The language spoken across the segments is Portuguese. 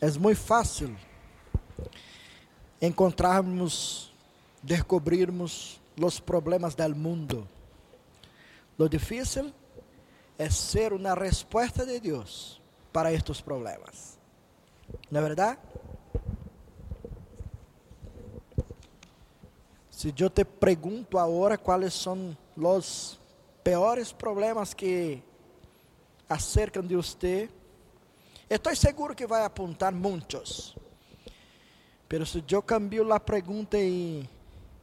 é muito fácil encontrarmos, descobrirmos os problemas do mundo. Lo difícil é ser uma resposta de Deus para estes problemas. Não é verdade? Se eu te pergunto agora quais são os piores problemas que acercam de você, estou seguro que vai apontar muitos. Pero se eu cambio a pergunta e,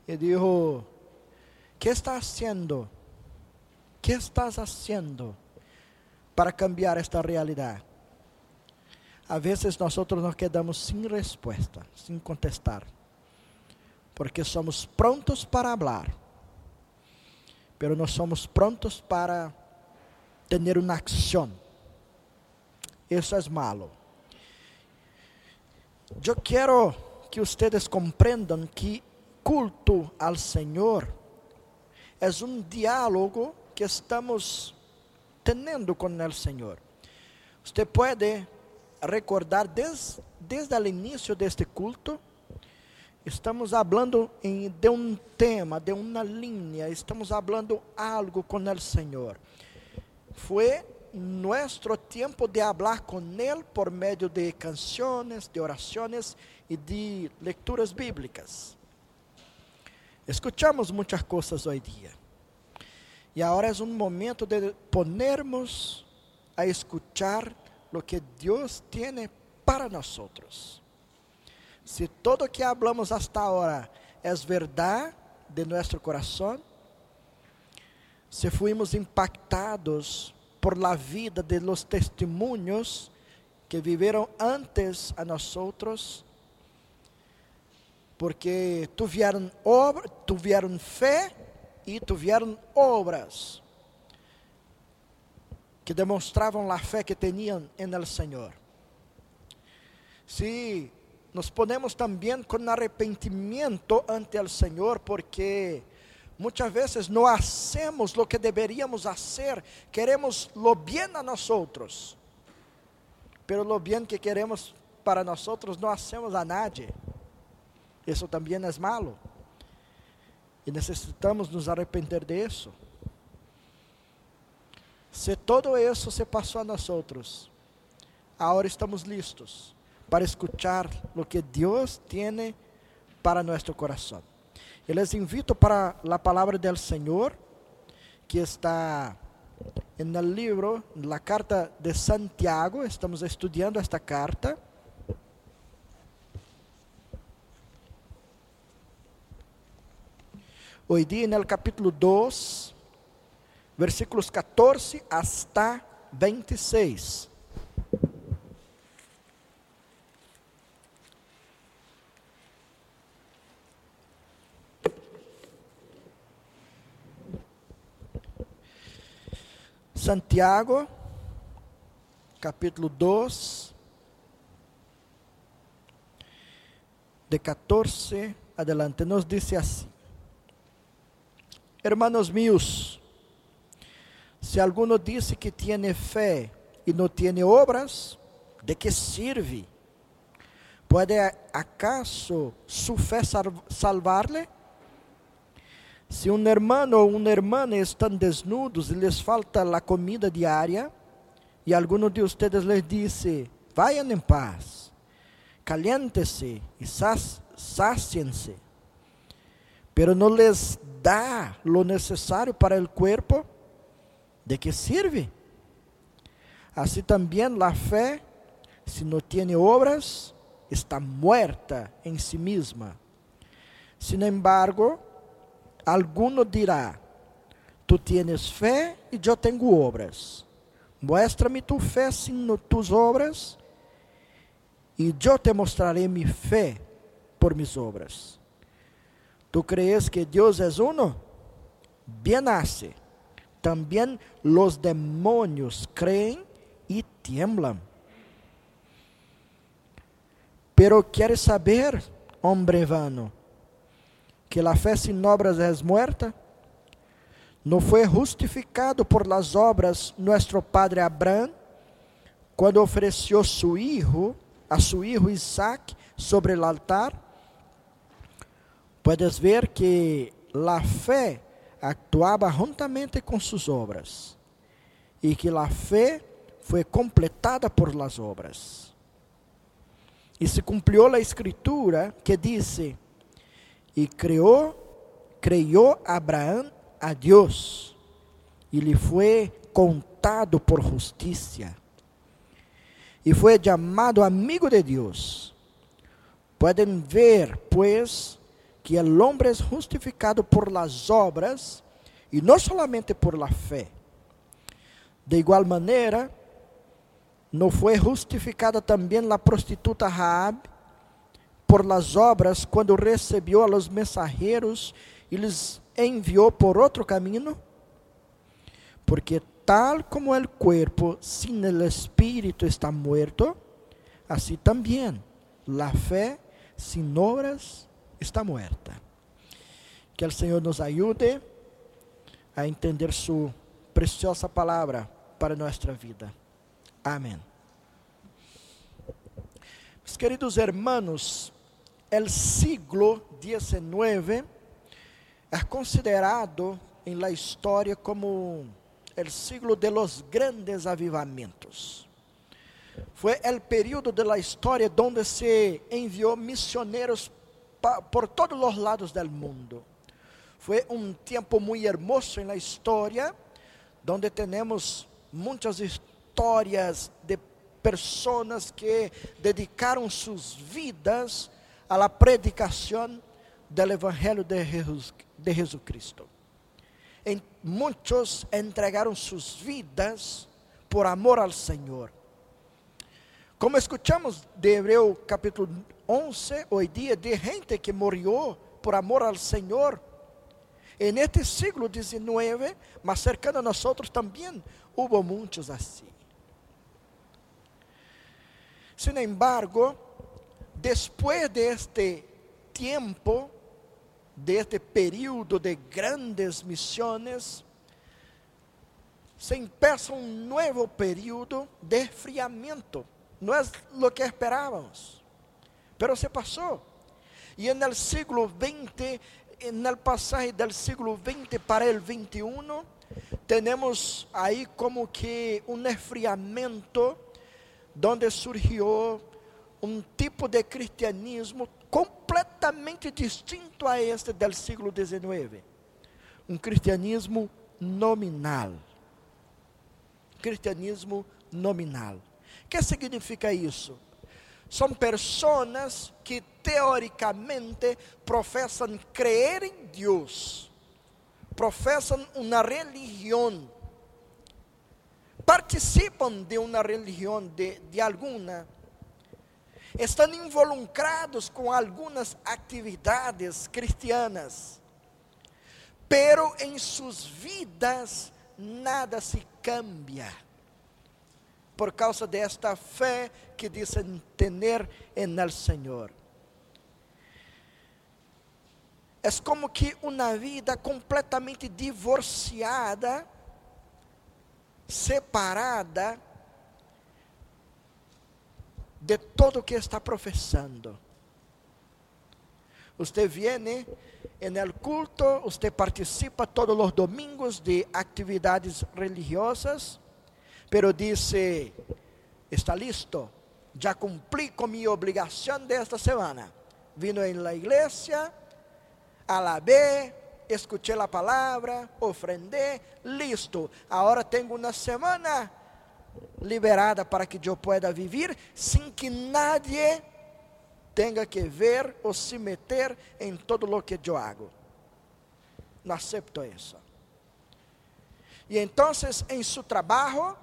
e digo, que está haciendo? que estás haciendo para cambiar esta realidade? A vezes nós nos quedamos sem resposta, sem contestar porque somos prontos para falar, pero não somos prontos para ter uma ação. Isso é malo. Eu quero que vocês compreendam que culto ao Senhor é um diálogo que estamos tendo com o Senhor. Você pode recordar desde, desde o início deste culto Estamos falando de um tema, de uma linha, estamos falando algo com o Senhor. Foi nosso tempo de falar com Ele por meio de canções, de orações e de lecturas bíblicas. Escuchamos coisas hoje dia. E agora é um momento de ponermos a escuchar o que Deus tem para nós. Se todo o que hablamos hasta ahora é verdade de nosso coração, se fuimos impactados por la vida de los testemunhos que viveram antes a nós outros, porque tiveram obra, tiveram fé e tiveram obras que demonstravam a fé que tinham em el Senhor. Se nos ponemos também com arrependimento ante o Senhor, porque muitas vezes não hacemos o que deveríamos fazer, queremos lo bien a nós outros, pero lo bien que queremos para nós outros não hacemos a nadie. Isso também é malo. E necessitamos nos arrepender disso. Se todo isso se passou a nós outros, agora estamos listos para escuchar lo que Dios tiene para nuestro corazón. Les invito para la palabra del Señor, que está en el libro, la carta de Santiago, estamos estudiando esta carta. Día en el capítulo 2, versículos 14 hasta 26. Santiago, capítulo 2, de 14 adelante, nos dice así. Hermanos míos, se alguno dice que tiene fe y no tiene obras, ¿de qué sirve? ¿Puede acaso su fe salvarle? Se um hermano ou uma irmã estão desnudos e lhes falta a comida diária, e alguno de ustedes les dice, vayan em paz, caliente-se e sáciense, pero no les dá lo necessário para el cuerpo, ¿de que sirve? Assim também a fé, se não tem obras, está muerta em si mesma. Sin embargo, Alguno dirá: Tu tienes fé e eu tenho obras. Muestra-me tu fé sem tus obras, e eu te mostrarei minha fé por mis obras. Tu crees que Deus é uno? Bien hace. Também los demonios creen e tiemblan. Pero quieres saber, hombre vano, que a fé sem obras é muerta? Não foi justificado por las obras nosso padre Abraham, quando ofereceu seu filho a su hijo Isaac sobre el altar, puedes ver que la fe actuaba juntamente con sus obras y que la fe fue completada por las obras. Y se cumplió la escritura que dice, y creó, creyó Abraham a Dios y le fue contado por justicia y fue llamado amigo de Dios. Pueden ver, pues, que el hombre es justificado por las obras y no solamente por la fe. De igual manera, no fue justificada también la prostituta Raab por las obras cuando recibió a los mensajeros y les envió por otro camino? Porque tal como el cuerpo sin el espíritu está muerto, así también la fe sin obras está muerta. Que el Señor nos ayude a entender su preciosa palabra para nuestra vida. Amén. Mis queridos hermanos, el siglo XIX es considerado en la historia como el siglo de los grandes avivamientos. Fue el periodo de la historia donde se envió misioneros por todos los lados del mundo. Fue un tiempo muy hermoso en la historia, donde tenemos muchas historias de personas que dedicaron sus vidas a la predicación del Evangelio de, Jesus, de Jesucristo. En, muchos entregaron vidas por amor al Señor. Como escuchamos de Hebreo capítulo 11, hoy día, de gente que murió por amor al Señor. En este siglo XIX, más cercano a nosotros también, hubo muchos así. Sin embargo, después de este tiempo, de este período de grandes misiones, se empieza un nuevo periodo de enfriamiento. No es lo que esperábamos, pero se pasó. Y en el siglo XX, en el pasaje del siglo XX para el XXI, tenemos ahí como que un enfriamiento donde surgió um tipo de cristianismo completamente distinto a este del siglo XIX. Um cristianismo nominal. Cristianismo nominal. O que significa isso? São pessoas que teoricamente professam crer em Deus, professam uma religião, participam de uma religião, de, de alguma estão involucrados com algumas atividades cristianas, pero em suas vidas nada se cambia por causa desta fé que dizem ter el Senhor. É como que uma vida completamente divorciada, separada de todo o que está professando. Usted viene en el culto, usted participa todos los domingos de actividades religiosas, pero dice, está listo, ya cumplí con mi obligación de esta semana. Vino en la iglesia, alabé, escuché la palabra, ofrendé, listo. Ahora tengo una semana liberada para que eu pueda vivir sem que nadie tenha que ver ou se meter em todo lo que eu hago. Não acepto isso. E então, em seu trabalho,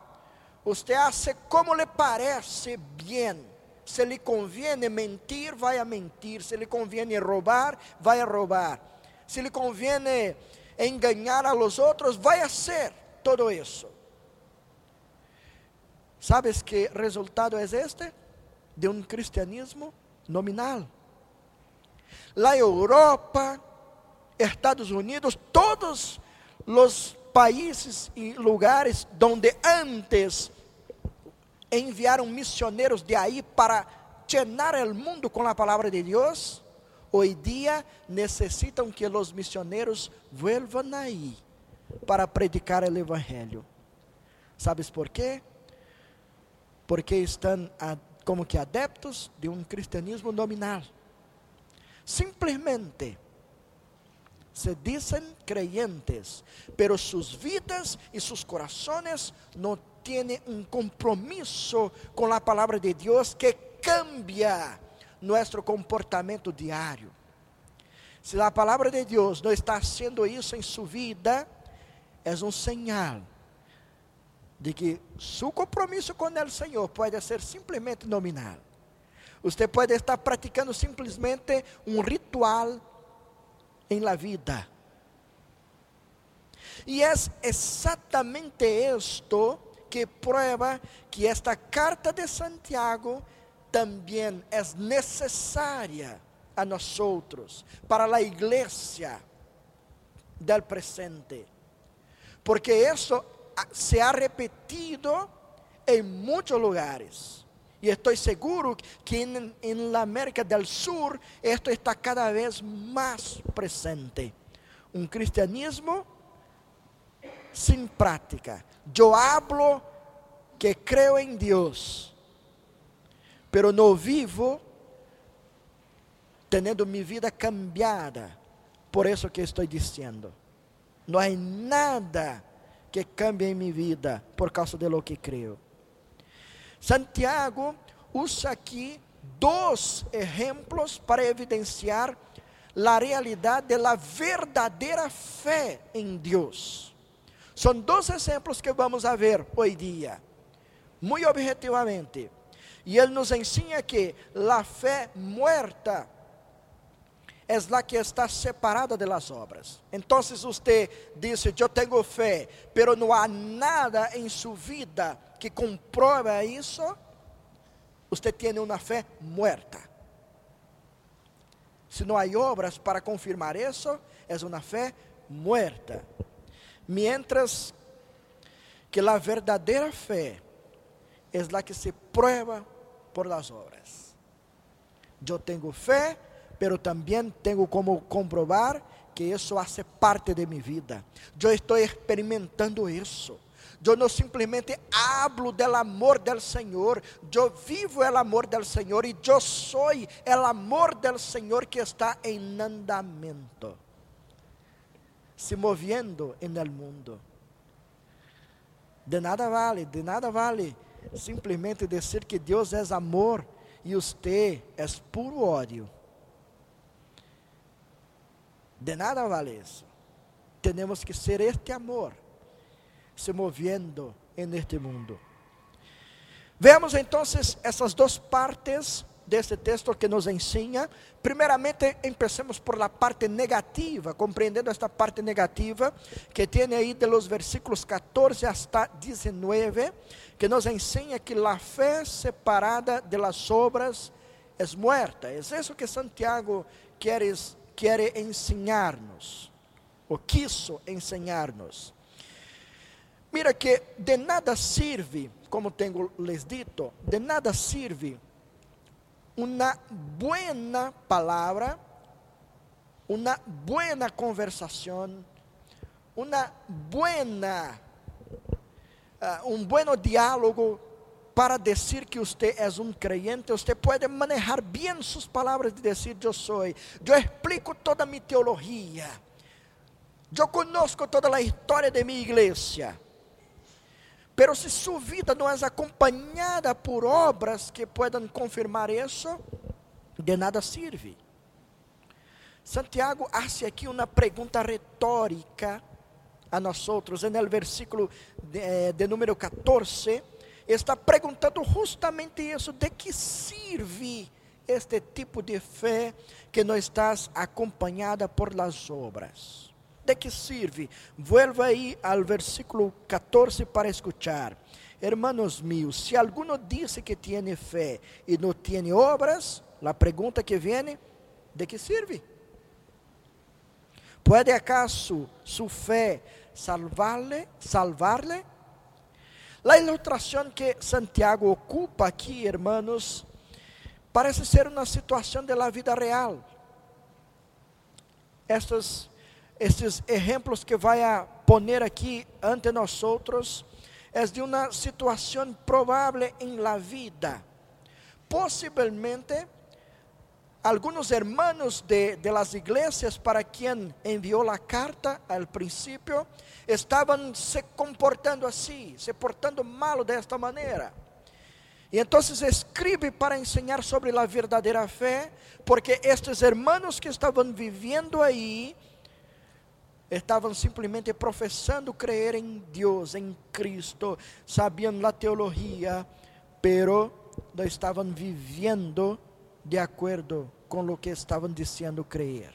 você hace como lhe parece bem. Se lhe conviene mentir, vai a mentir. Se lhe conviene roubar, vai a roubar. Se lhe conviene enganar a los outros, vai a ser todo isso. ¿Sabes qué resultado es este? De un cristianismo nominal. La Europa, Estados Unidos, todos los países y lugares donde antes enviaron misioneros de ahí para llenar el mundo con la palabra de Dios, hoy día necesitan que los misioneros vuelvan ahí para predicar el Evangelio. ¿Sabes por qué? Porque están como que adeptos de um cristianismo nominal. Simplesmente se dizem creyentes, pero sus vidas e sus corazones no tienen un compromiso con la palabra de Dios que cambia nuestro comportamento diario. Se a palavra de Deus não está haciendo isso em sua vida, é um señal de que seu compromisso com o Senhor pode ser simplesmente nominal. Você pode estar praticando simplesmente um ritual em la vida. E é exatamente isto que prueba que esta carta de Santiago também é necessária a nós outros, para a igreja del presente. Porque isso se ha repetido en muchos lugares. Y estoy seguro que en, la América del Sur esto está cada vez más presente. Un cristianismo sin práctica. Yo hablo que creo en Dios, pero no vivo teniendo mi vida cambiada por eso que estoy diciendo. No hay nada que cambie minha vida por causa de lo que creio. Santiago usa aqui dois exemplos para evidenciar a realidade da verdadeira fé em Deus. São dois exemplos que vamos a ver hoje dia, muito objetivamente. E ele nos ensina que a fé muerta es la que está separada de las obras. Entonces usted dice, yo tengo fe, pero no hay nada en su vida que compruebe eso, usted tiene una fe muerta. Se não há obras para confirmar isso, é uma fé muerta. Mientras que a verdadeira fé é a que se prueba por las obras. Eu tenho fé, pero también tengo como comprobar que eso hace parte de mi vida. Yo estoy experimentando eso. Yo no simplemente hablo del amor del Señor, yo vivo el amor del Señor y yo soy el amor del Señor que está en andamento, se moviendo en el mundo. De nada vale, de nada vale simplesmente dizer que Deus é amor e você é puro ódio. De nada vale isso. Temos que ser este amor se moviendo en este mundo. Veamos então essas duas partes deste texto que nos ensina. Primeiramente, empecemos por la parte negativa, compreendendo esta parte negativa que tem aí de los versículos 14 hasta 19, que nos ensina que la fé separada de las obras es muerta. Es isso que Santiago queres quer ensinar-nos, ou quis ensinar-nos. Mira que de nada sirve, como tenho les dito, de nada sirve uma buena palavra, uma buena conversação, uma buena, uh, um bueno diálogo para dizer que você é um creyente, você pode manejar bem suas palavras de dizer eu sou. Eu explico toda a minha teologia. Eu conosco toda a história de minha igreja. Pero se sua vida não é acompanhada por obras que puedan confirmar isso, de nada serve. Santiago hace aqui uma pergunta retórica a nós outros, no versículo de, eh, de número 14 está perguntando justamente isso: de que serve este tipo de fé que não estás acompanhada por las obras? De que serve? Vuelva aí ao versículo 14 para escuchar. Hermanos míos, se alguno dice que tiene fé e não tiene obras, a pergunta que vem, ¿de que serve? ¿Puede acaso su fe salvarle, salvarle? A ilustração que Santiago ocupa aqui, hermanos, parece ser uma situação da vida real. Estes, estes exemplos que vai a poner aqui ante nós outros é de uma situação provável em la vida. Possivelmente, algunos hermanos de, de, las iglesias para quien envió la carta al principio estaban se comportando así, se portando mal de esta manera. Y entonces escribe para enseñar sobre la verdadera fe, porque estos hermanos que estaban viviendo ahí estavam simplesmente professando crer em Deus, em Cristo, sabiam a teologia, pero não estavam vivendo de acordo com o que estavam dizendo crer.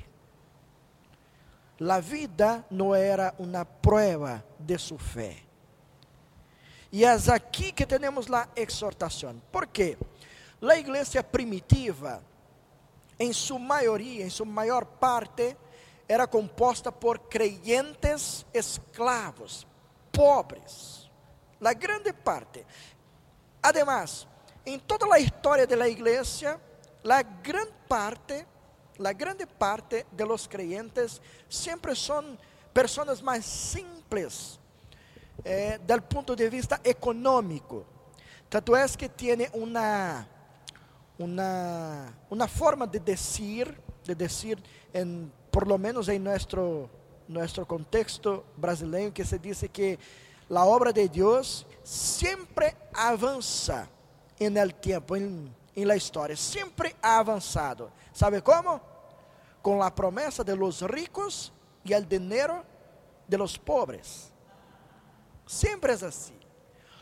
A vida não era uma prova de sua fé. E é aqui que temos a exortação. Por quê? A igreja primitiva, em sua maioria, em sua maior parte, era composta por creyentes esclavos, pobres, la grande parte. Además, em toda a história da igreja, la gran parte, la grande parte de los creyentes sempre são pessoas mais simples eh, del ponto de vista econômico. Tanto é que tem uma uma uma forma de dizer, de dizer em por lo menos em nosso nosso contexto brasileiro, que se diz que a obra de Deus sempre avança em el tempo, em, la história, sempre ha avançado. ¿Sabe como? Com a promessa de los ricos e el dinheiro de los pobres. Sempre é assim.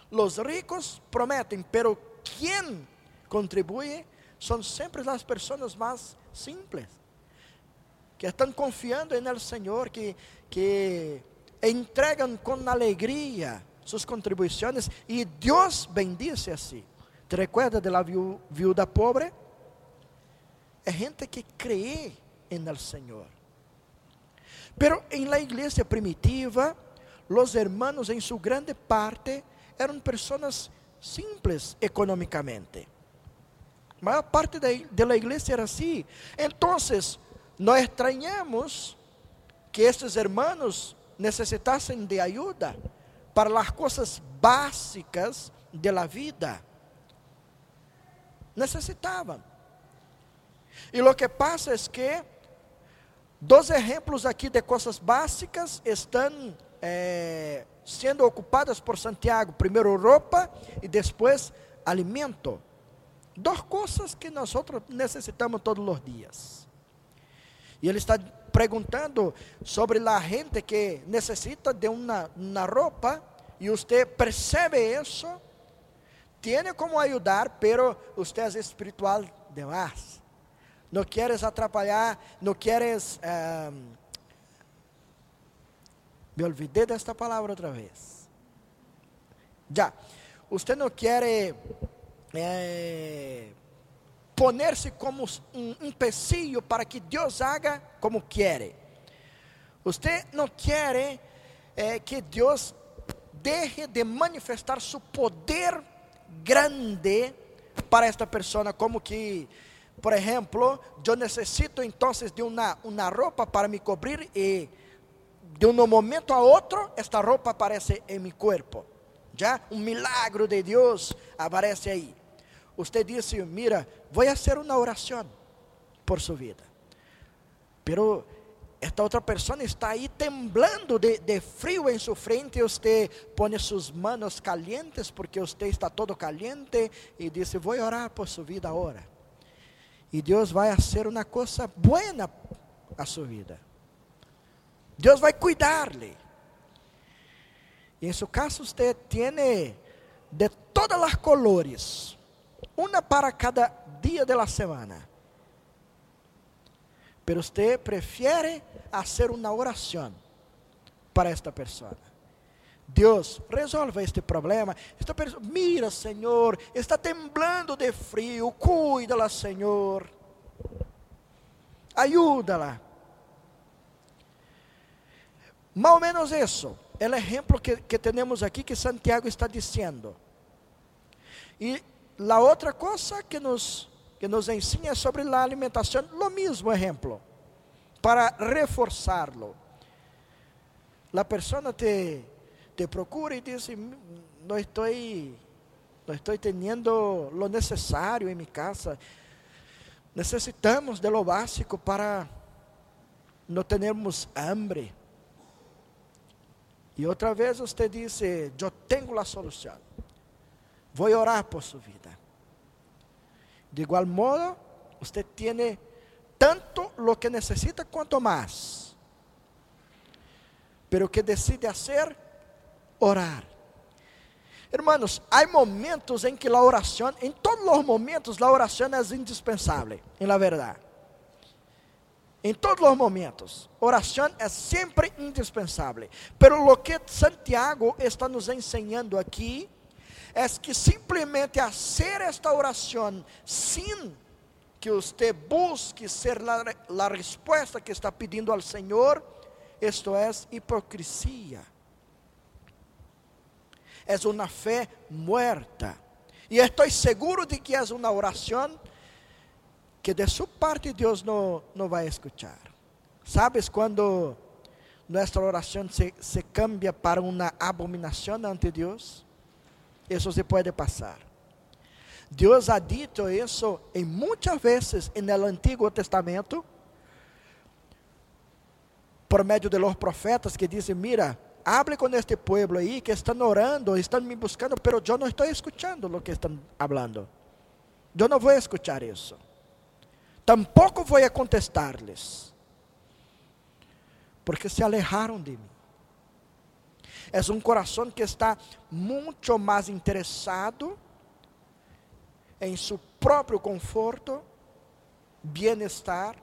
Los ricos prometem, pero quem contribui são sempre as pessoas mais simples que estão confiando no Senhor, que, que entregam com alegria suas contribuições e Deus bendice assim. ¿Te recuerdas de la viuda pobre? É gente que cree en el Senhor. Pero em la igreja primitiva, los hermanos em sua grande parte eram pessoas simples econômicamente. A maior parte da, da igreja era assim. Então, nós estranhamos que estes hermanos necessitassem de ajuda para as coisas básicas de la vida. Necessitavam. E o que passa é que dois exemplos aqui de coisas básicas estão eh, sendo ocupadas por Santiago. Primeiro roupa e depois alimento. Duas coisas que nós necessitamos todos os dias. E ele está perguntando sobre a gente que necessita de uma roupa e você percebe isso, tem como ajudar, pero você é espiritual demais. Não queres atrapalhar, não queres. Um, me olvidei desta palavra outra vez. Já, você não quer eh, poner-se como um empecilho para que Deus haga como quer. Você não quer eh, que Deus deje de manifestar seu poder grande para esta pessoa, como que, por exemplo, eu necessito então de uma, uma roupa para me cobrir e de um momento a outro esta roupa aparece em meu corpo. Já um milagre de Deus aparece aí. Você disse, mira, vou fazer uma oração por sua vida. Pero esta outra pessoa está aí temblando de, de frio em sua frente, e você põe suas manos calientes, porque você está todo caliente, e diz, vou orar por sua vida agora. E Deus vai fazer uma coisa buena a sua vida. Deus vai cuidar-lhe. E em seu caso, você tem de todas as colores uma para cada dia da semana. Pero você prefere fazer uma oração para esta pessoa. Deus, resolva este problema. Esta pessoa, mira, Senhor, está temblando de frio. Cuida-la, Senhor. Ajuda-la. Mais ou menos isso. É o exemplo que, que temos aqui que Santiago está dizendo. E La outra coisa que nos que nos enseña sobre la alimentación, lo mismo ejemplo, para reforzarlo. La persona te, te procura y dice, no estoy, no estoy teniendo lo necesario en mi casa. Necesitamos de lo básico para no termos hambre. E outra vez você disse: Eu tenho a solução. Vou orar por sua vida. De igual modo, você tem tanto lo que necessita quanto mais. Pero que decide hacer orar. Hermanos, há momentos em que a oração, em todos os momentos, a oração é indispensável, em la verdade. Em todos os momentos, oração é sempre indispensável. Pero lo que Santiago está nos ensinando aqui é que simplesmente fazer esta oração sem que você busque ser a resposta que está pedindo ao Senhor, isto é hipocrisia. É uma fé muerta. E estou seguro de que é uma oração que de su parte Deus não, não vai escuchar. ¿Sabes quando nossa oração se, se cambia para uma abominação ante Deus? Isso se pode passar. Deus ha dito isso em muitas vezes no Antigo Testamento, por meio de los profetas que dizem: Mira, hable com este pueblo aí que estão orando, estão me buscando, pero eu não estou escutando o que estão falando. Eu não vou escuchar isso tampouco vou contestar-lhes, porque se alejaram de mim. É um coração que está muito mais interessado em seu próprio conforto, bem-estar,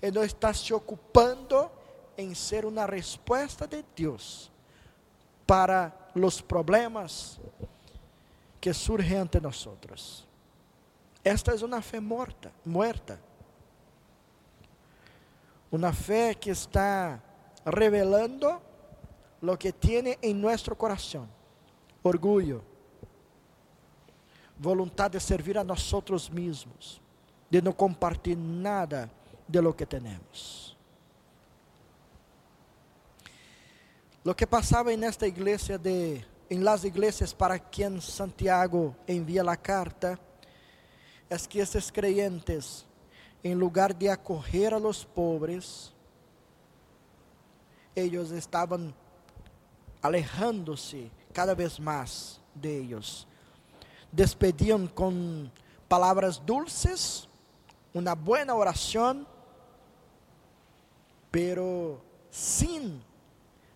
e não está se ocupando em ser uma resposta de Deus para os problemas que surgem ante nós. Esta é uma fé morta, muerta. Uma fé que está revelando lo que tiene em nosso coração: orgulho, vontade de servir a nós mesmos, de não compartilhar nada de lo que temos. Lo que passava en esta igreja de, en las iglesias para quien Santiago envia a carta, es que esses creyentes, em lugar de acorrer a los pobres, eles estavam alejando-se cada vez mais de ellos. Despediam com palavras dulces, uma boa oração, pero sem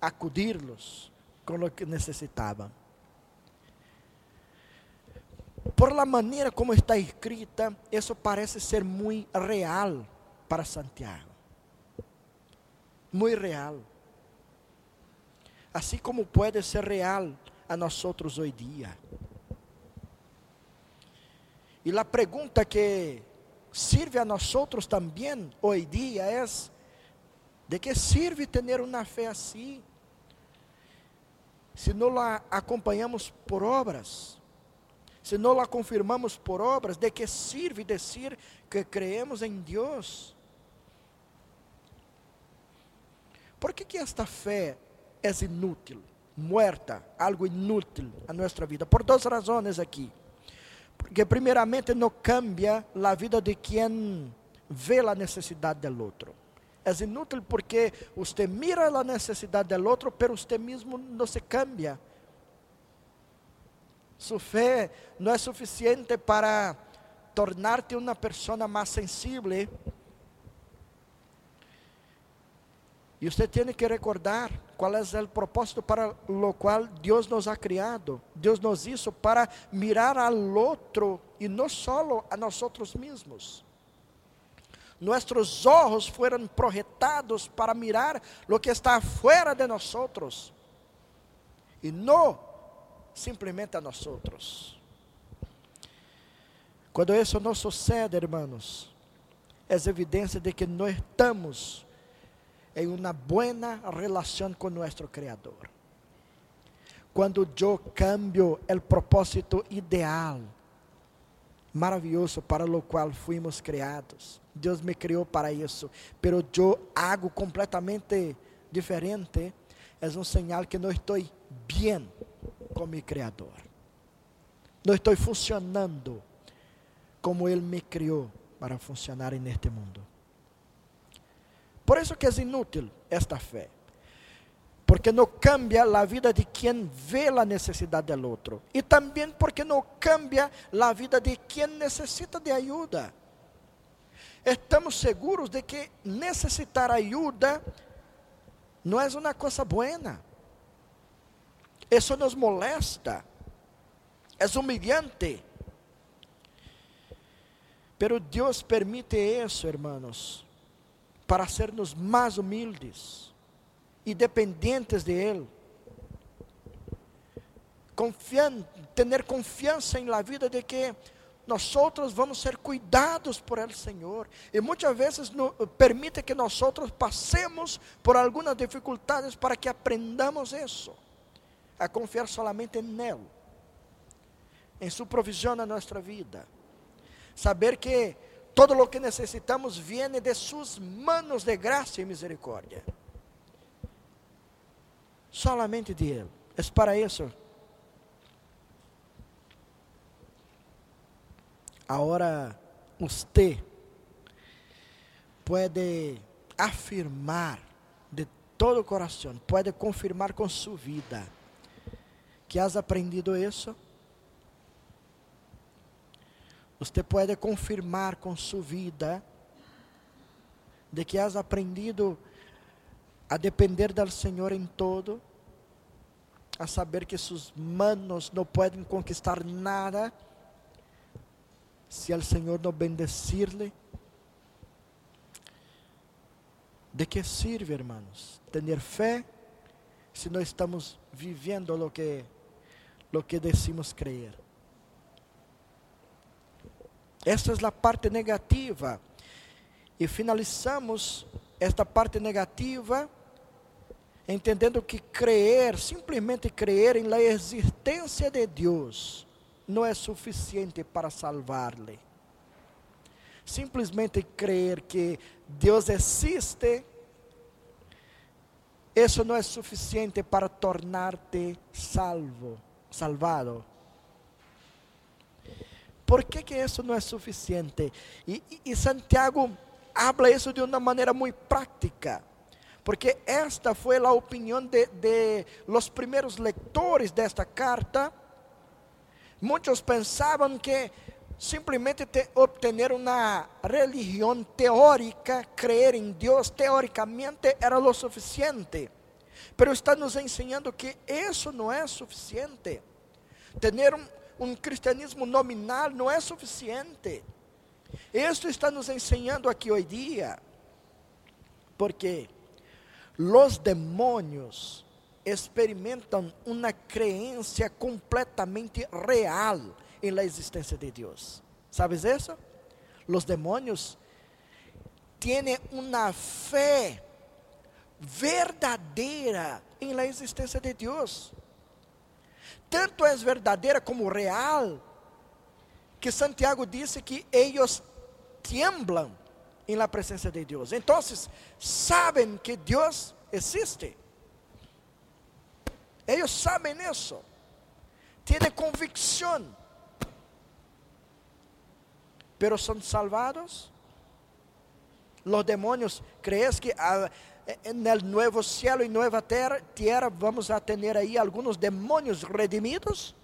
acudirlos com o que necessitavam por la maneira como está escrita, isso parece ser muito real para Santiago. Muito real. Assim como pode ser real a nós outros hoje dia. E a pergunta que sirve a nós outros também hoje dia é: de que sirve ter uma fé assim? Se não a acompanhamos por obras se não a confirmamos por obras, de que sirve dizer que creemos em Deus? Por que, que esta fé é inútil, muerta, algo inútil a nossa vida? Por duas razões aqui. Porque, primeiramente, não cambia a vida de quem vê a necessidade do outro. É inútil porque você mira a necessidade do outro, pero você mesmo não se cambia sua fé não é suficiente para tornar-te uma pessoa mais sensível. E você tem que recordar qual é o propósito para o qual Deus nos ha criado. Deus nos hizo para mirar ao outro e não só a nós mesmos. Nossos olhos foram projetados para mirar o que está fora de nós e não simplesmente a nós outros. Quando isso não sucede, irmãos, é evidência de que não estamos em uma boa relação com nosso Criador. Quando eu cambio o propósito ideal maravilhoso para o qual fuimos criados. Deus me criou para isso, pero eu hago completamente diferente. É um sinal que não estou bem com meu Criador. Não estou funcionando como Ele me criou para funcionar neste mundo. Por isso que é inútil esta fé. Porque não cambia a vida de quem vê a necessidade do outro. E também porque não cambia a vida de quem necessita de ajuda. Estamos seguros de que necessitar ajuda não é uma coisa boa. Isso nos molesta. É humilhante. Pero Deus permite isso, hermanos, para sermos mais humildes e dependentes de Ele. Confian, ter confiança em la vida de que nós outros vamos ser cuidados por el Senhor. E muitas vezes no, permite que nós outros passemos por algumas dificuldades para que aprendamos isso, a confiar solamente em Ele, em Sua provisão na nossa vida. Saber que todo o que necessitamos vem de Suas manos de graça e misericórdia. Solamente de Ele. É para isso Ahora usted puede afirmar de todo coração, pode confirmar com sua vida que has aprendido isso. Você pode confirmar com sua vida de que has aprendido a depender do Senhor em todo, a saber que suas manos não podem conquistar nada se o Senhor não bendecir-lhe, de que sirve, hermanos, ter fé se não estamos vivendo lo que, que decimos creer? Esta é a parte negativa. E finalizamos esta parte negativa entendendo que crer, simplesmente crer em la existência de Deus, não é suficiente para salvar-lhe. Simplesmente crer que Deus existe, isso não é suficiente para tornar-te salvo, salvado. Por que, que isso não é suficiente? E Santiago habla isso de uma maneira muito prática porque esta foi a opinião de, de los primeiros lectores desta carta, Muitos pensavam que simplesmente obter uma religião teórica, crer em Deus teoricamente era o suficiente. Pero está nos ensinando que isso não é suficiente. Ter um, um cristianismo nominal não é suficiente. Isso está nos ensinando aqui hoje dia. Porque os demônios experimentam uma crença completamente real em la existência de Deus. ¿Sabes isso? Os demônios têm uma fé verdadeira em la existência de Deus. Tanto é verdadeira como real, que Santiago disse que eles tiemblam em la presença de Deus. Então, sabem que Deus existe. Eles sabem isso. Têm convicção. Pero são salvados. Los demônios, ¿crees que ah, no novo céu e nova terra, terra vamos a ter aí alguns demônios redimidos?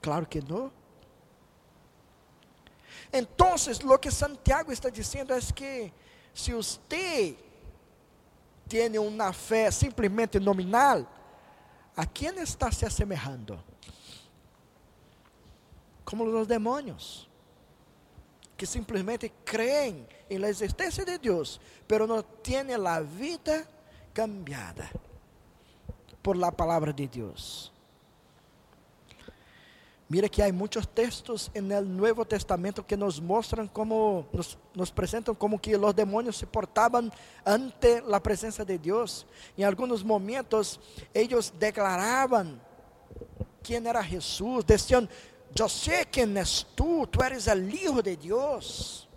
Claro que não. Então, o que Santiago está dizendo é que se você tem uma fé simplesmente nominal, ¿a quién está se asemejando? Como os demônios, que creem em la existência de Deus, pero não têm a vida cambiada por la palavra de Deus. Mira que há muitos textos no Novo Testamento que nos mostram como, nos, nos apresentam como que os demônios se portavam ante a presença de Deus. Em alguns momentos, eles declaravam quem era Jesus, diziam: yo sé quién es tú, tú eres el Hijo de Dios.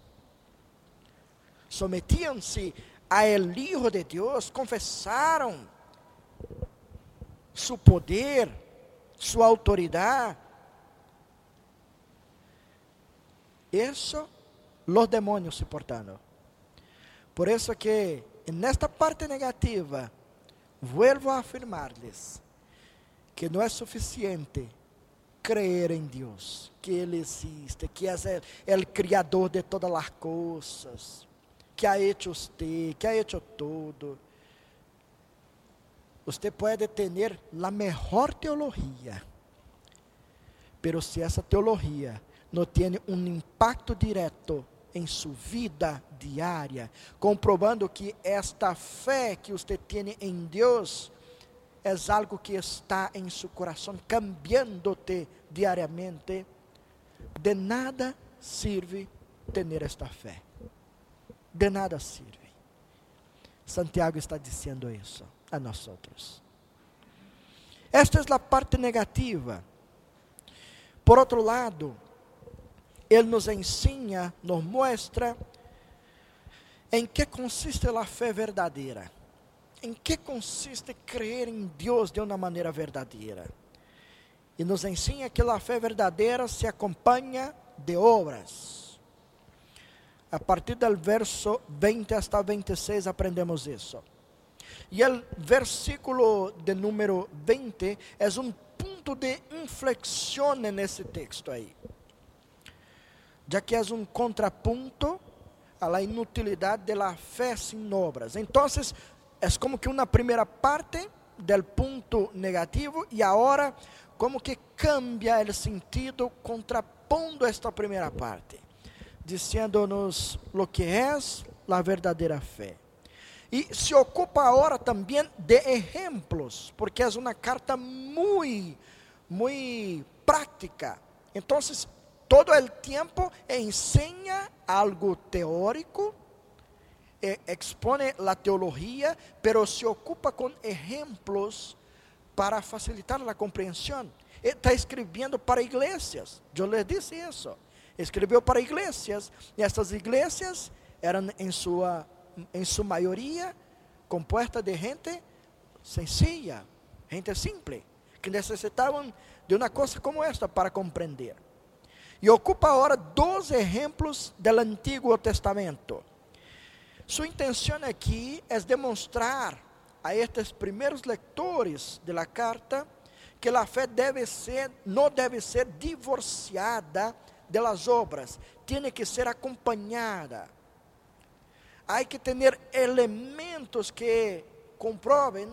Sometíanse a el Hijo de Dios, confesaron su poder, su autoridad. Eso los demonios se portando. Por eso que en esta parte negativa, vuelvo a afirmarles que no es suficiente creer en Dios, que Ele existe, que é el Criador de todas as coisas, que ha hecho usted, que ha hecho todo. Usted pode ter a melhor teologia, pero se essa teologia não tem um impacto direto em sua vida diária, comprovando que esta fé que você tem em Deus é algo que está em seu coração, cambiando-te diariamente, de nada sirve ter esta fé. De nada sirve. Santiago está dizendo isso a nós outros. Esta é a parte negativa. Por outro lado, ele nos ensina, nos mostra em que consiste a fé verdadeira. Em que consiste crer em Deus de uma maneira verdadeira. E nos ensina que a fé verdadeira se acompanha de obras. A partir do verso 20 hasta 26 aprendemos isso. E o versículo de número 20 é um ponto de inflexão nesse texto aí. Já que é um contraponto la inutilidade de la fé sem obras. Então, é como que uma primeira parte del ponto negativo e agora como que cambia o sentido contrapondo esta primeira parte, dizendo-nos lo que é a verdadeira fé. E se ocupa agora também de exemplos, porque é uma carta muito, muito prática. Então, todo o tempo ensina algo teórico, expone a teologia, pero se ocupa com exemplos para facilitar a compreensão. Está escrevendo para igrejas. Eu lhe disse isso. Escreveu para igrejas. E essas igrejas eram, em sua em sua maioria, composta de gente sencilla, gente simple, que necessitavam de uma coisa como esta para compreender. E ocupa agora dois exemplos do Antigo Testamento. Sua intenção aqui é demonstrar a estes primeiros leitores de la carta que a fé deve ser, não deve ser divorciada de las obras, tem que ser acompanhada Há que ter elementos que comprovem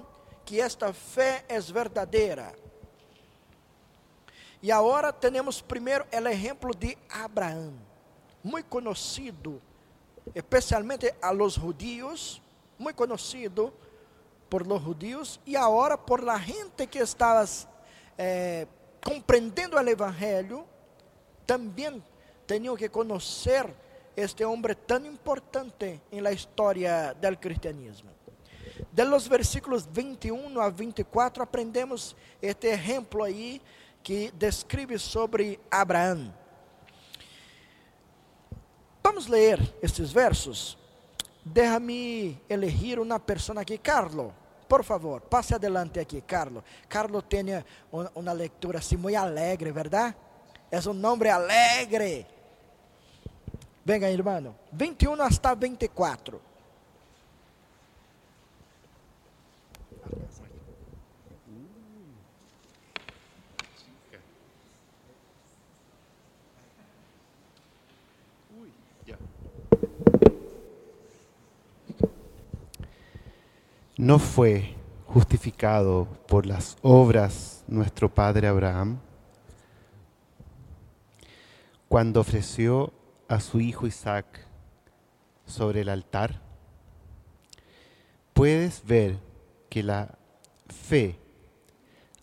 que esta fé é verdadeira. E agora temos primeiro o exemplo de Abraão, muito conhecido, especialmente a los judíos, muito conhecido por los judíos e agora por la gente que estava eh, compreendendo o evangelho, também tinham que conhecer este hombre tan importante en la historia del cristianismo. De los versículos 21 a 24 aprendemos este ejemplo ahí que describe sobre Abraão. Vamos ler estes versos. Déjame elegir uma pessoa aqui, Carlos. Por favor, passe adelante aqui, Carlos. Carlos tem uma leitura assim muito alegre, verdade? É um nome alegre. Venga, hermano. 21 hasta 24. ¿No fue justificado por las obras nuestro padre Abraham cuando ofreció a su hijo Isaac sobre el altar, puedes ver que la fe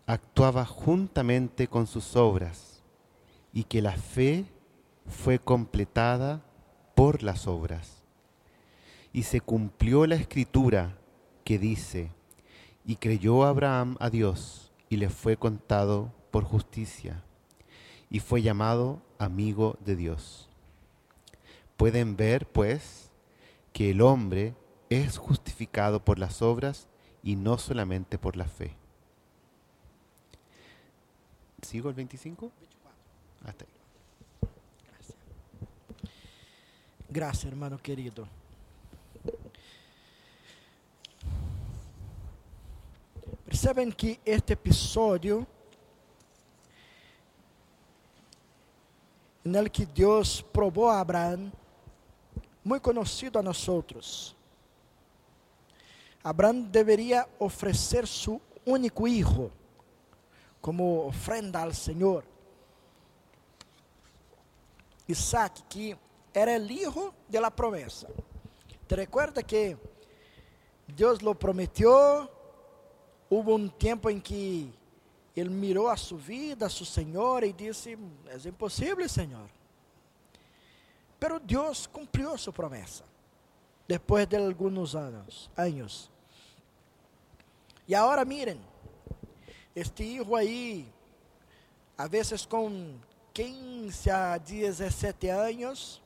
actuaba juntamente con sus obras y que la fe fue completada por las obras. Y se cumplió la escritura que dice, y creyó Abraham a Dios y le fue contado por justicia. y fue llamado amigo de Dios. Pueden ver, pues, que el hombre es justificado por las obras y no solamente por la fe. ¿Sigo el 25? Hasta ahí. Gracias. Gracias, hermano querido. Percebem que este episódio, em que Deus provou a Abraão, muito conhecido a nós outros. Abraão deveria oferecer seu único hijo como ofrenda ao Senhor. Isaac, que era o hijo de la promesa. Te recuerda que Deus lo prometeu, Hubo um tempo em que ele mirou a sua vida, a seu Senhor, e disse: É impossível, Senhor. Pero Deus cumpriu sua promessa, depois de alguns anos. anos. E agora miren, este hijo aí, a vezes com 15 a 17 anos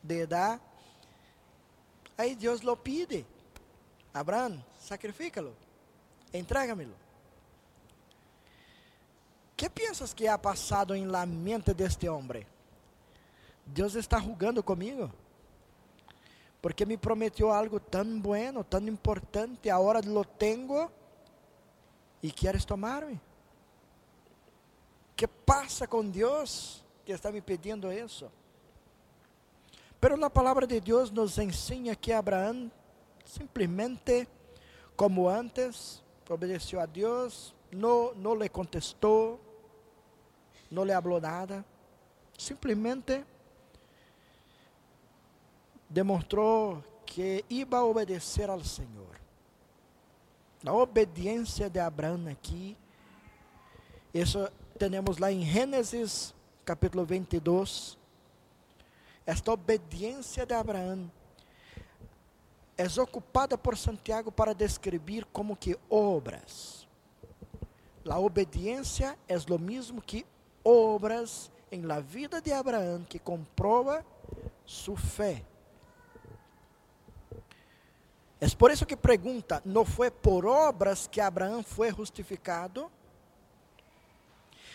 de idade, aí Deus lo pide: Abraão, sacrifícalo entrégamelo. que piensas que ha passado em la mente deste homem? Deus está jugando comigo. Porque me prometeu algo tão bueno, tão importante, agora lo tenho e queres tomar-me. que passa com Deus que está me pedindo isso? Pero a palavra de Deus nos ensina que Abraão simplesmente, como antes, obedeceu a Deus, não, não lhe contestou, não lhe falou nada, simplesmente demonstrou que iba a obedecer ao Senhor. A obediência de Abraão aqui, isso temos lá em Gênesis capítulo 22. Esta obediência de Abraão é ocupada por Santiago para descrever como que obras. A obediência é o mesmo que obras em la vida de Abraão que comprova sua fé. É por isso que pergunta: não foi por obras que Abraão foi justificado?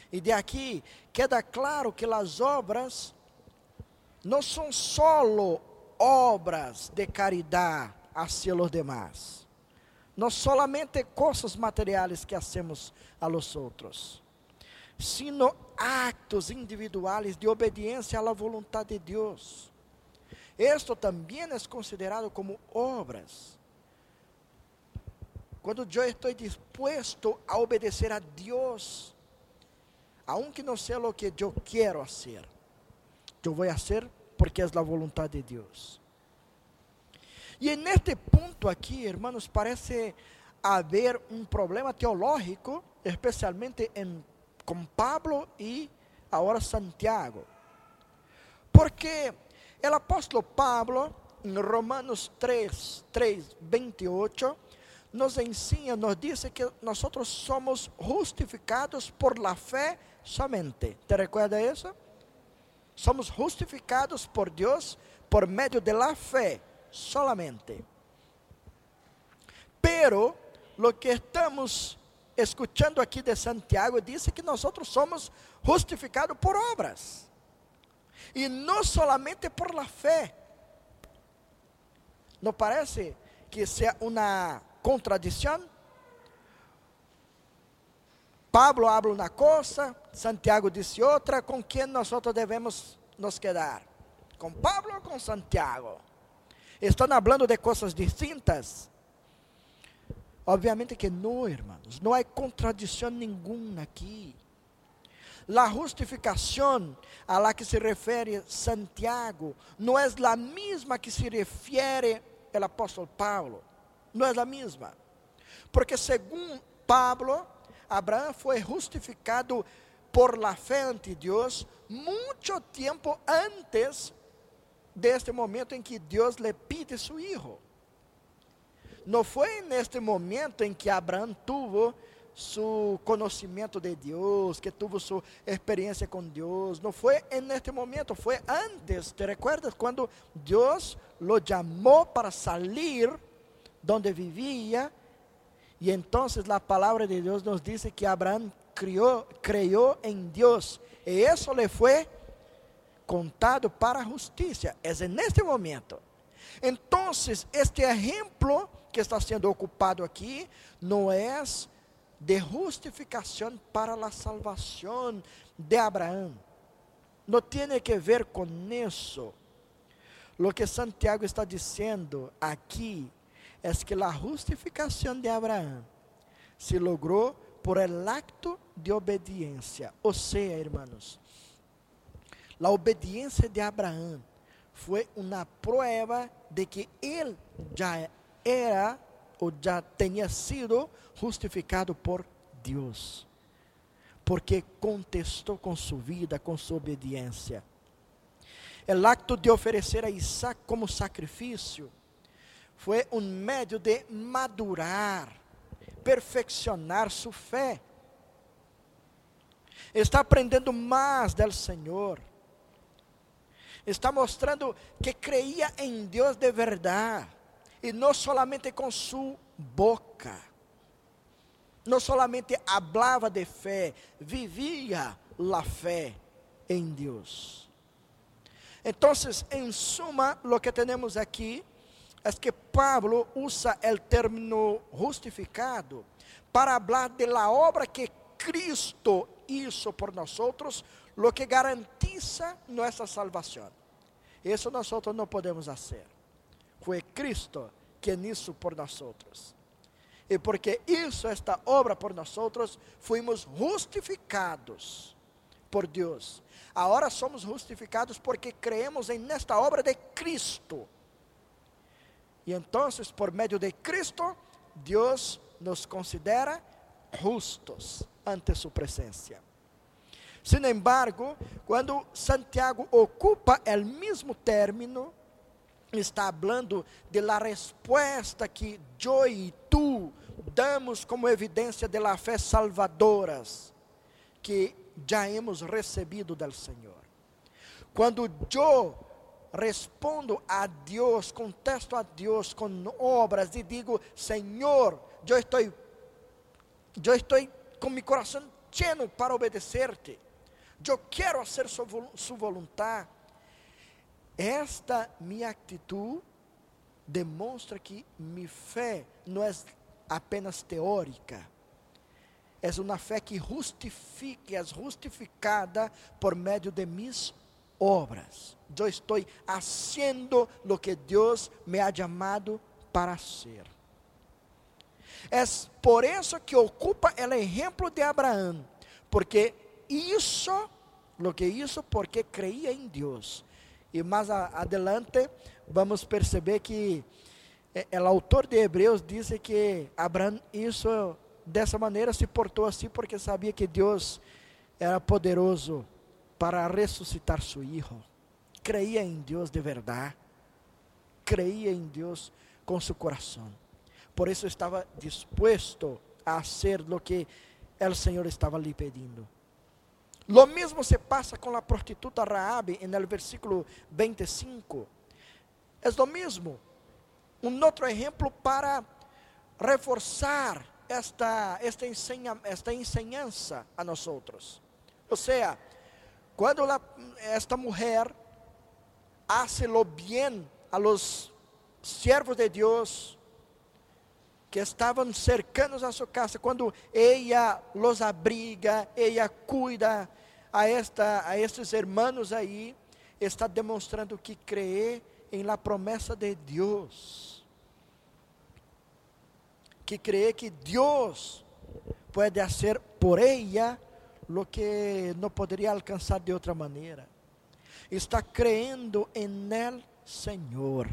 E de aqui queda claro que as obras não são solo obras de caridade hacia los demás. No solamente coisas materiais que hacemos a los outros, sino actos individuais de obediência à vontade de Deus. Esto também é considerado como obras. Quando eu estou disposto a obedecer a Deus, aunque não seja o que eu quero fazer, eu vou fazer porque é a vontade de Deus. E neste ponto aqui, hermanos, parece haver um problema teológico, especialmente em, com Pablo e agora Santiago. Porque o apóstolo Pablo, em Romanos 3, 3, 28, nos ensina, nos diz que nós somos justificados por la fé somente. ¿Te recuerda isso? Somos justificados por Deus por meio de la fé solamente. Pero lo que estamos escuchando aqui de Santiago diz que nós somos justificados por obras e não solamente por la fé. ¿No parece que seja uma contradição? Pablo habla uma coisa, Santiago disse outra, com quem nós devemos nos quedar? Com Pablo ou com Santiago? Estão falando de coisas distintas? Obviamente que não, irmãos. Não há contradição nenhuma aqui. A justificação a la que se refere Santiago não é a mesma que se refere o apóstolo Paulo. Não é a mesma. Porque, segundo Pablo, Abraão foi justificado por la fé ante Deus muito tempo antes deste momento em que Deus lhe pide seu filho. Não foi neste momento em que Abraão tuvo su conhecimento de Deus, que tuvo sua experiência com Deus. Não foi neste momento, foi antes. ¿Te recuerdas quando Deus lo chamou para salir donde vivia? E então a palavra de Deus nos diz que Abraão criou, creyó em Deus. E isso lhe foi contado para a justiça. É neste momento. Então, este exemplo que está sendo ocupado aqui não é de justificação para a salvação de Abraão. Não tem que ver com isso. Lo que Santiago está dizendo aqui é que a justificação de Abraão se logrou por el acto de obediência. Ou seja, irmãos, a obediência de Abraão foi uma prova de que ele já era ou já tinha sido justificado por Deus, porque contestou com sua vida, com sua obediência. O acto de oferecer a Isaac como sacrifício foi um meio de madurar, perfeccionar sua fé. Está aprendendo mais do Senhor. Está mostrando que creia em Deus de verdade e não solamente com sua boca. Não solamente falava de fé, vivia a fé em Deus. Então, em suma, o que temos aqui é que Pablo usa o término justificado para falar de la obra que Cristo hizo por nós, lo que garantiza nossa salvação. Isso nós não podemos fazer. Foi Cristo quien hizo por nós. E porque hizo esta obra por nós, fuimos justificados por Deus. Agora somos justificados porque creemos em nesta obra de Cristo. E então, por meio de Cristo, Deus nos considera justos ante sua presença. Sin embargo, quando Santiago ocupa o mesmo término, está falando de la resposta que eu e tu damos como evidência de la fé salvadoras que já hemos recebido do Senhor. Quando eu respondo a Deus, contesto a Deus com obras e digo, Senhor, eu estou, eu estou com meu coração lleno para obedecer-te. Eu quero fazer sua vontade esta minha atitude demonstra que minha fé não é apenas teórica, é uma fé que justifica, é justificada por meio de mis obras. Eu estou fazendo o que Deus me ha chamado para ser. É por isso que ocupa o exemplo de Abraão, porque isso, lo que isso, porque creía em Deus e mais adelante vamos perceber que o autor de Hebreus diz que Abraão isso dessa maneira se portou assim porque sabia que Deus era poderoso para ressuscitar seu filho. Creia em Deus de verdade. Creia em Deus com seu coração. Por isso estava disposto a fazer o que o Senhor estava lhe pedindo. Lo mismo se pasa con la prostituta Raabe en el versículo 25. Es lo mismo. Un otro ejemplo para reforzar esta, esta, enseña, esta enseñanza a nosotros. O sea, cuando la, esta mujer hace lo bien a los siervos de Dios que estavam cercanos a sua casa, quando ela los abriga, ela cuida a, esta, a estes hermanos aí, está demonstrando que crê em la promessa de Deus. Que crê que Deus pode fazer por ella lo que não poderia alcançar de outra maneira. Está crendo em el Senhor.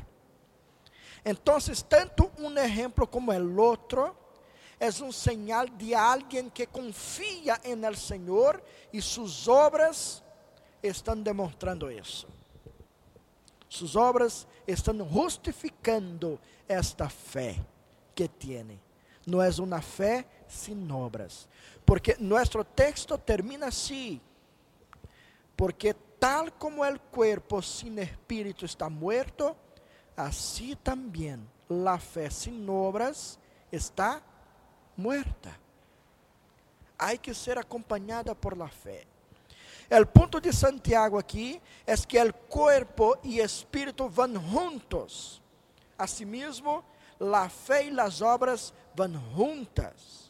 Então, tanto um exemplo como o outro, é um sinal de alguém que confia en el Senhor e suas obras estão demonstrando isso. Suas obras estão justificando esta fé que tem. Não é uma fé sin obras. Porque nuestro texto termina así. Porque tal como el cuerpo sin espíritu está muerto, así también la fe sin obras está muerta. Hay que ser acompañada por la fe. El punto de Santiago aquí es que el cuerpo y espíritu van juntos. Asimismo, la fe y las obras van juntas.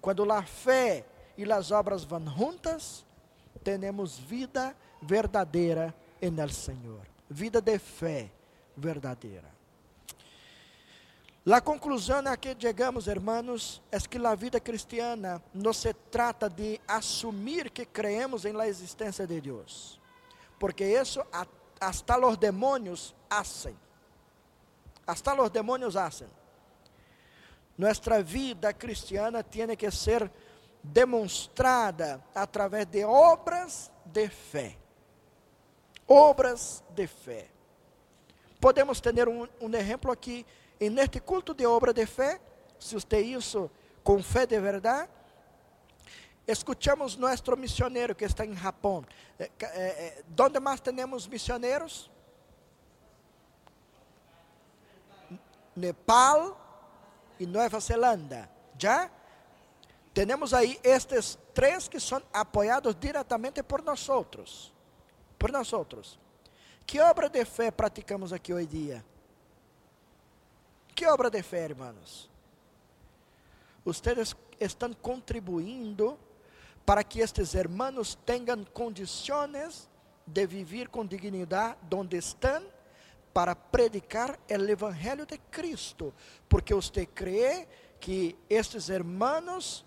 Cuando la fe y las obras van juntas, tenemos vida verdadeira en el Señor. Vida de fe verdadeira. A conclusão a que chegamos, hermanos, é que a vida cristiana não se trata de assumir que creemos em la existência de Deus, porque isso hasta os demônios hacen. Hasta os demônios hacen. Nuestra vida cristiana tem que ser demonstrada através de obras de fé. Obras de fé. Podemos ter um, um exemplo aqui neste culto de obra de fé, se você isso com fé de verdade, escuchamos nosso missionário que está em Japão. Eh, eh, eh, ¿Dónde mais temos missioneiros? Nepal e Nova Zelândia. Já? Temos aí estes três que são apoiados diretamente por nós outros. Por nós outros. Que obra de fé praticamos aqui hoje dia? Que obra de fé, hermanos? Ustedes estão contribuindo para que estes hermanos tenham condições de viver com dignidade onde estão para predicar o evangelho de Cristo, porque você crê que estes hermanos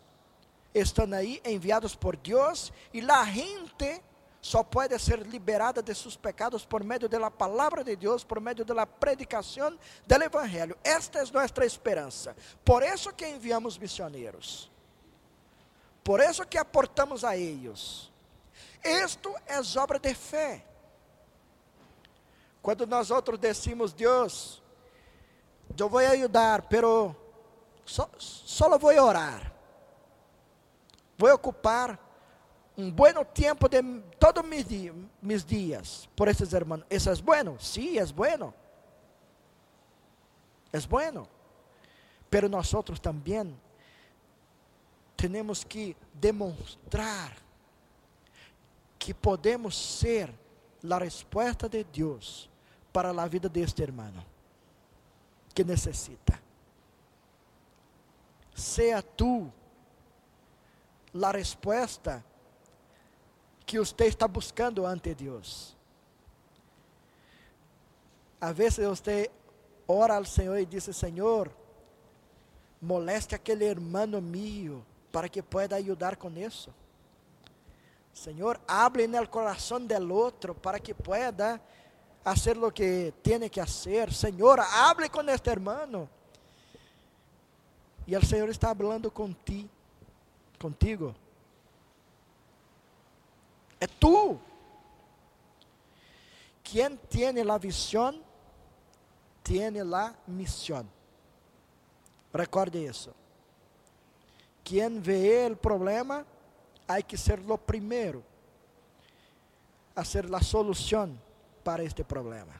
estão aí enviados por Deus e a gente só pode ser liberada de seus pecados por meio da palavra de Deus, por meio da predicação do Evangelho. Esta é nossa esperança. Por isso que enviamos missioneiros. Por isso que aportamos a eles. Isto é obra de fé. Quando nós outros decimos, Deus, eu vou ajudar, pero só, só vou orar. Vou ocupar um bom tempo de todos mis, mis dias por esses irmãos. Isso é bueno? Sí, é bueno. É bueno. Pero nós também temos que demonstrar que podemos ser a resposta de Deus para a vida deste irmão que necessita. Seja tu a resposta que você está buscando ante Deus. Às vezes você ora ao Senhor e diz: Senhor, moleste aquele hermano mío para que pueda ajudar com isso. Senhor, hable no coração del outro para que pueda hacer lo que tiene que hacer. Senhor, hable com este hermano. E o Senhor está falando contigo, contigo. É tu. Quem tem a visão, tem a missão. Recorde isso. Quem vê o problema, há que ser o primeiro a ser solução para este problema.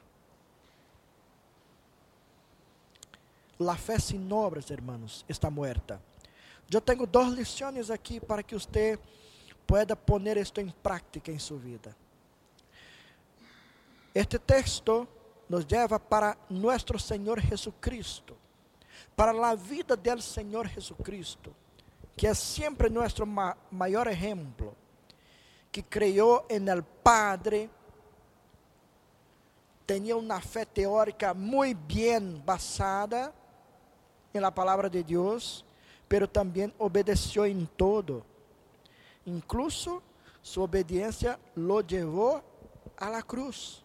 La fé sin obras, hermanos, está muerta. Eu tenho duas lições aqui para que você pueda poner esto en práctica en su vida. Este texto nos lleva para nuestro Señor Jesucristo, para la vida del Señor Jesucristo, que es siempre nuestro ma mayor ejemplo, que creyó en el Padre, tenía una fe teórica muy bien basada en la palabra de Dios, pero también obedeció en todo Incluso sua obediência lo levou a la cruz.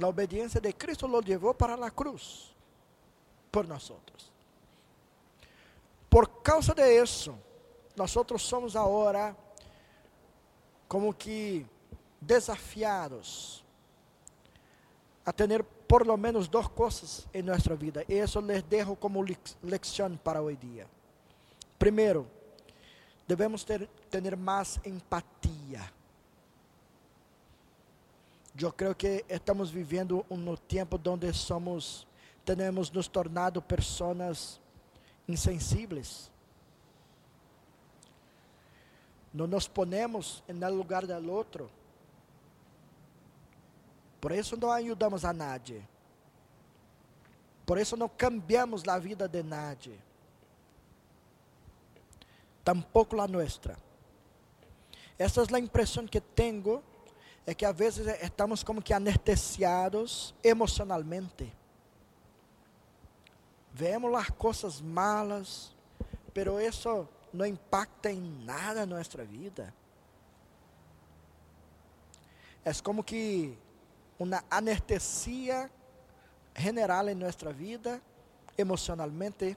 A obediência de Cristo lo levou para la cruz por nós. Por causa de isso, nós somos agora como que desafiados a ter por lo menos dos cosas en nuestra vida. Y eso les dejo como lección para hoy día. Primero, debemos ter, tener más empatía. Eu creio que estamos vivendo um tempo onde somos, temos nos tornado pessoas insensíveis. Não nos ponemos no lugar do outro. Por isso não ajudamos a nadie. Por isso não cambiamos a vida de nadie. Tampouco a nossa. Essa é a impressão que tenho é que às vezes estamos como que anestesiados emocionalmente. Vemos as coisas malas, pero isso não impacta em nada nossa vida. É como que uma anestesia general em nossa vida, emocionalmente,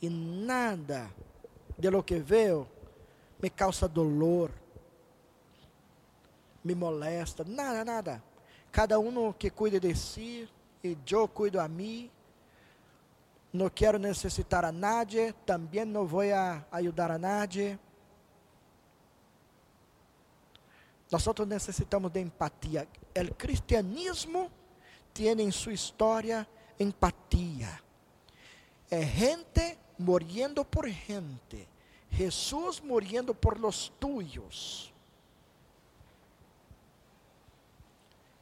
e nada de lo que veo me causa dolor, me molesta, nada, nada. Cada um que cuide de si e eu cuido a mim. Não quero necessitar a nadie, também não vou a ajudar a nadie. Nós necessitamos de empatia. O cristianismo tem em sua história empatia. É gente morrendo por gente. Jesus morrendo por los tuyos.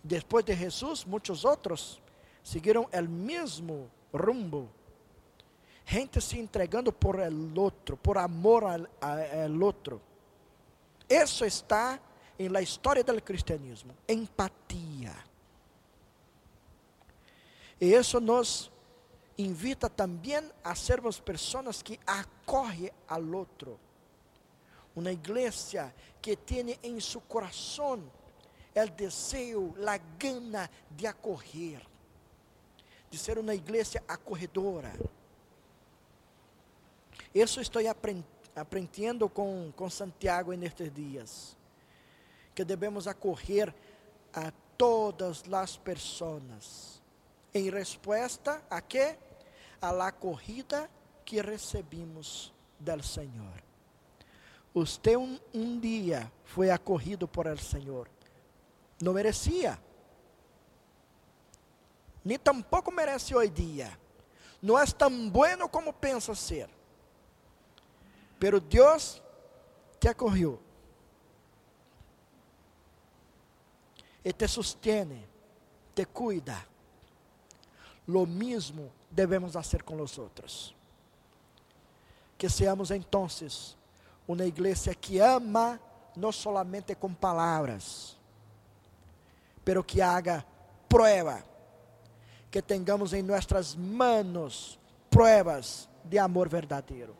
Depois de Jesus, muitos outros seguiram o mesmo rumbo. Gente se entregando por el outro, por amor al, al outro. Isso está em la história do cristianismo, empatia. E isso nos invita também a sermos pessoas que acorrem ao outro. Uma igreja que tem em seu coração o desejo, a gana de acorrer, de ser uma igreja acorredora. Isso estou aprendendo com, com Santiago nestes dias, que devemos acorrer a todas as pessoas, em resposta a quê? A la corrida que recebimos do Senhor. Você um, um dia foi acorrido por el Senhor não merecia. Nem tampouco merece hoje dia. Não é tão bueno como pensa ser. Pero Deus te acorrió. E te sustene, te cuida. Lo mesmo devemos fazer com os outros. Que seamos então uma igreja que ama não solamente com palavras, pero que haga prueba, que tengamos em nossas manos pruebas de amor verdadeiro.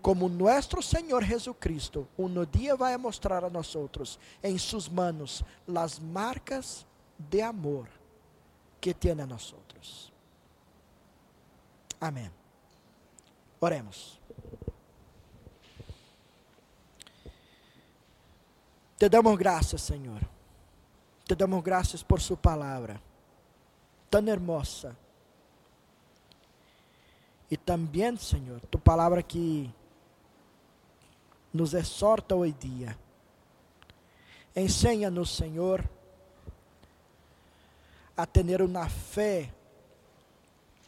Como nosso Senhor Jesucristo, um dia vai mostrar a nós outros em suas manos as marcas de amor que tem a nós outros. Amém. Oremos. Te damos graças, Senhor te damos graças por Sua palavra, tão hermosa. E também, Senhor, Tu palavra que nos exorta hoje dia. Ensina-nos, Senhor, a ter uma fé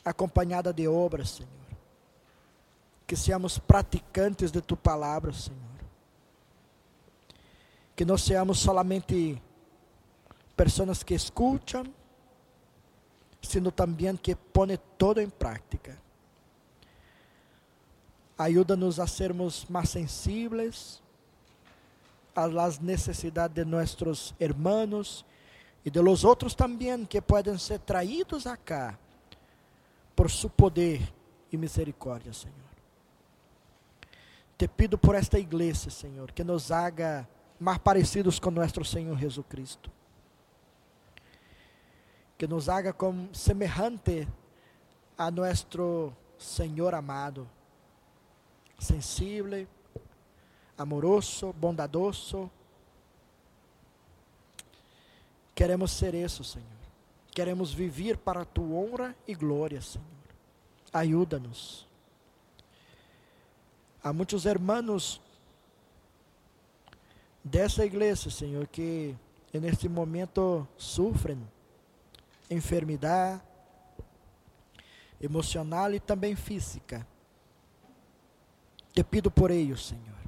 acompanhada de obras, Senhor. Que seamos praticantes de Tu palavra, Senhor. Que não seamos solamente pessoas que escutam, sino também que põem todo em prática. Ajuda-nos a sermos mais sensíveis às necessidades de nossos hermanos e de los outros também que podem ser traídos acá por su poder e misericórdia, Senhor. Te pido por esta igreja, Senhor, que nos haga mais parecidos com nosso Senhor Jesus Cristo que nos haga como semejante a nuestro Señor amado, sensible, amoroso, bondadoso. Queremos ser isso, Senhor. Queremos viver para a tua honra e glória, Senhor. Ajuda-nos. Há muitos irmãos dessa igreja, Senhor, que neste momento sofrem enfermidade emocional e também física. Te pido por eles, Senhor.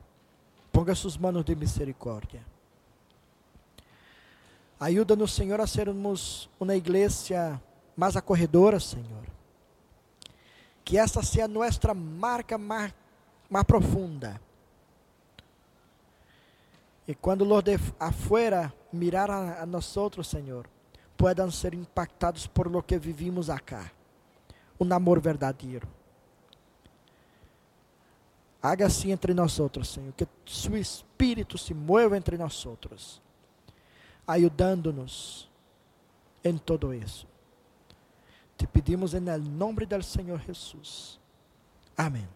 Ponga suas mãos de misericórdia. Ajuda-nos, Senhor, a sermos uma igreja mais acorredora, Senhor. Que essa seja a nossa marca mais, profunda. E quando os de afuera mirar a, a nós outros, Senhor, puedan ser impactados por lo que vivimos acá. Um amor verdadeiro. Haga assim entre nós outros, Senhor, que seu Espírito se mova entre nós outros, ajudando-nos em todo isso. Te pedimos em nome do Senhor Jesus. Amém.